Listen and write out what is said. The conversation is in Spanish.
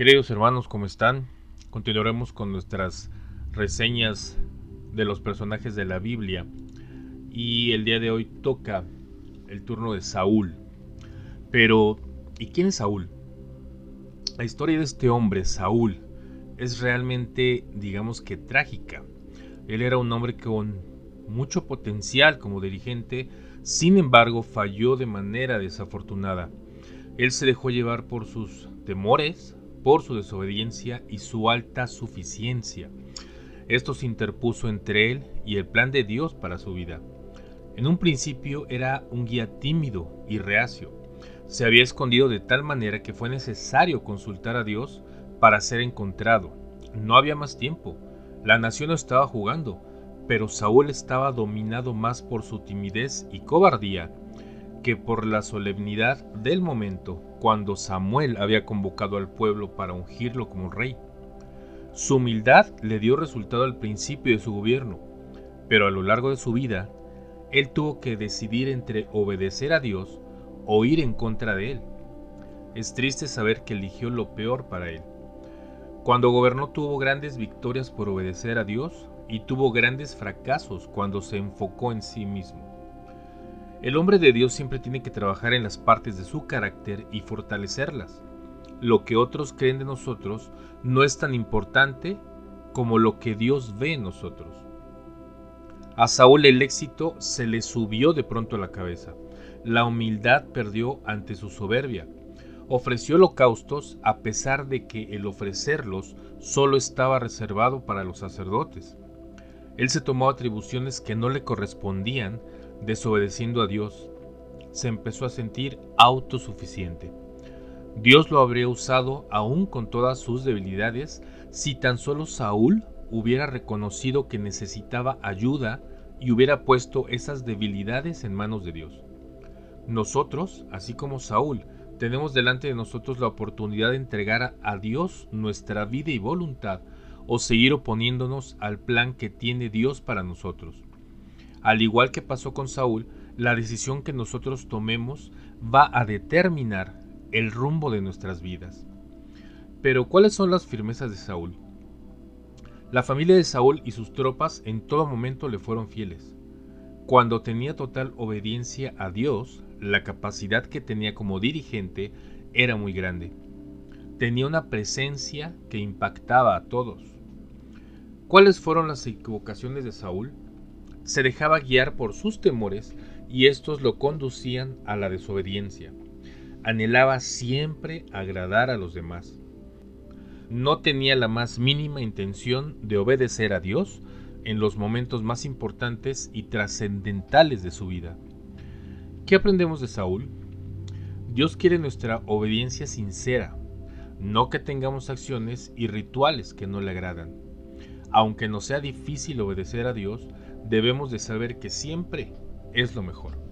Queridos hermanos, ¿cómo están? Continuaremos con nuestras reseñas de los personajes de la Biblia. Y el día de hoy toca el turno de Saúl. Pero, ¿y quién es Saúl? La historia de este hombre, Saúl, es realmente, digamos que trágica. Él era un hombre con mucho potencial como dirigente, sin embargo falló de manera desafortunada. Él se dejó llevar por sus temores, por su desobediencia y su alta suficiencia. Esto se interpuso entre él y el plan de Dios para su vida. En un principio era un guía tímido y reacio. Se había escondido de tal manera que fue necesario consultar a Dios para ser encontrado. No había más tiempo. La nación estaba jugando, pero Saúl estaba dominado más por su timidez y cobardía que por la solemnidad del momento cuando Samuel había convocado al pueblo para ungirlo como rey. Su humildad le dio resultado al principio de su gobierno, pero a lo largo de su vida, él tuvo que decidir entre obedecer a Dios o ir en contra de él. Es triste saber que eligió lo peor para él. Cuando gobernó tuvo grandes victorias por obedecer a Dios y tuvo grandes fracasos cuando se enfocó en sí mismo. El hombre de Dios siempre tiene que trabajar en las partes de su carácter y fortalecerlas. Lo que otros creen de nosotros no es tan importante como lo que Dios ve en nosotros. A Saúl el éxito se le subió de pronto a la cabeza. La humildad perdió ante su soberbia. Ofreció holocaustos a pesar de que el ofrecerlos solo estaba reservado para los sacerdotes. Él se tomó atribuciones que no le correspondían desobedeciendo a Dios, se empezó a sentir autosuficiente. Dios lo habría usado aún con todas sus debilidades si tan solo Saúl hubiera reconocido que necesitaba ayuda y hubiera puesto esas debilidades en manos de Dios. Nosotros, así como Saúl, tenemos delante de nosotros la oportunidad de entregar a Dios nuestra vida y voluntad o seguir oponiéndonos al plan que tiene Dios para nosotros. Al igual que pasó con Saúl, la decisión que nosotros tomemos va a determinar el rumbo de nuestras vidas. Pero ¿cuáles son las firmezas de Saúl? La familia de Saúl y sus tropas en todo momento le fueron fieles. Cuando tenía total obediencia a Dios, la capacidad que tenía como dirigente era muy grande. Tenía una presencia que impactaba a todos. ¿Cuáles fueron las equivocaciones de Saúl? Se dejaba guiar por sus temores y estos lo conducían a la desobediencia. Anhelaba siempre agradar a los demás. No tenía la más mínima intención de obedecer a Dios en los momentos más importantes y trascendentales de su vida. ¿Qué aprendemos de Saúl? Dios quiere nuestra obediencia sincera, no que tengamos acciones y rituales que no le agradan. Aunque nos sea difícil obedecer a Dios, debemos de saber que siempre es lo mejor.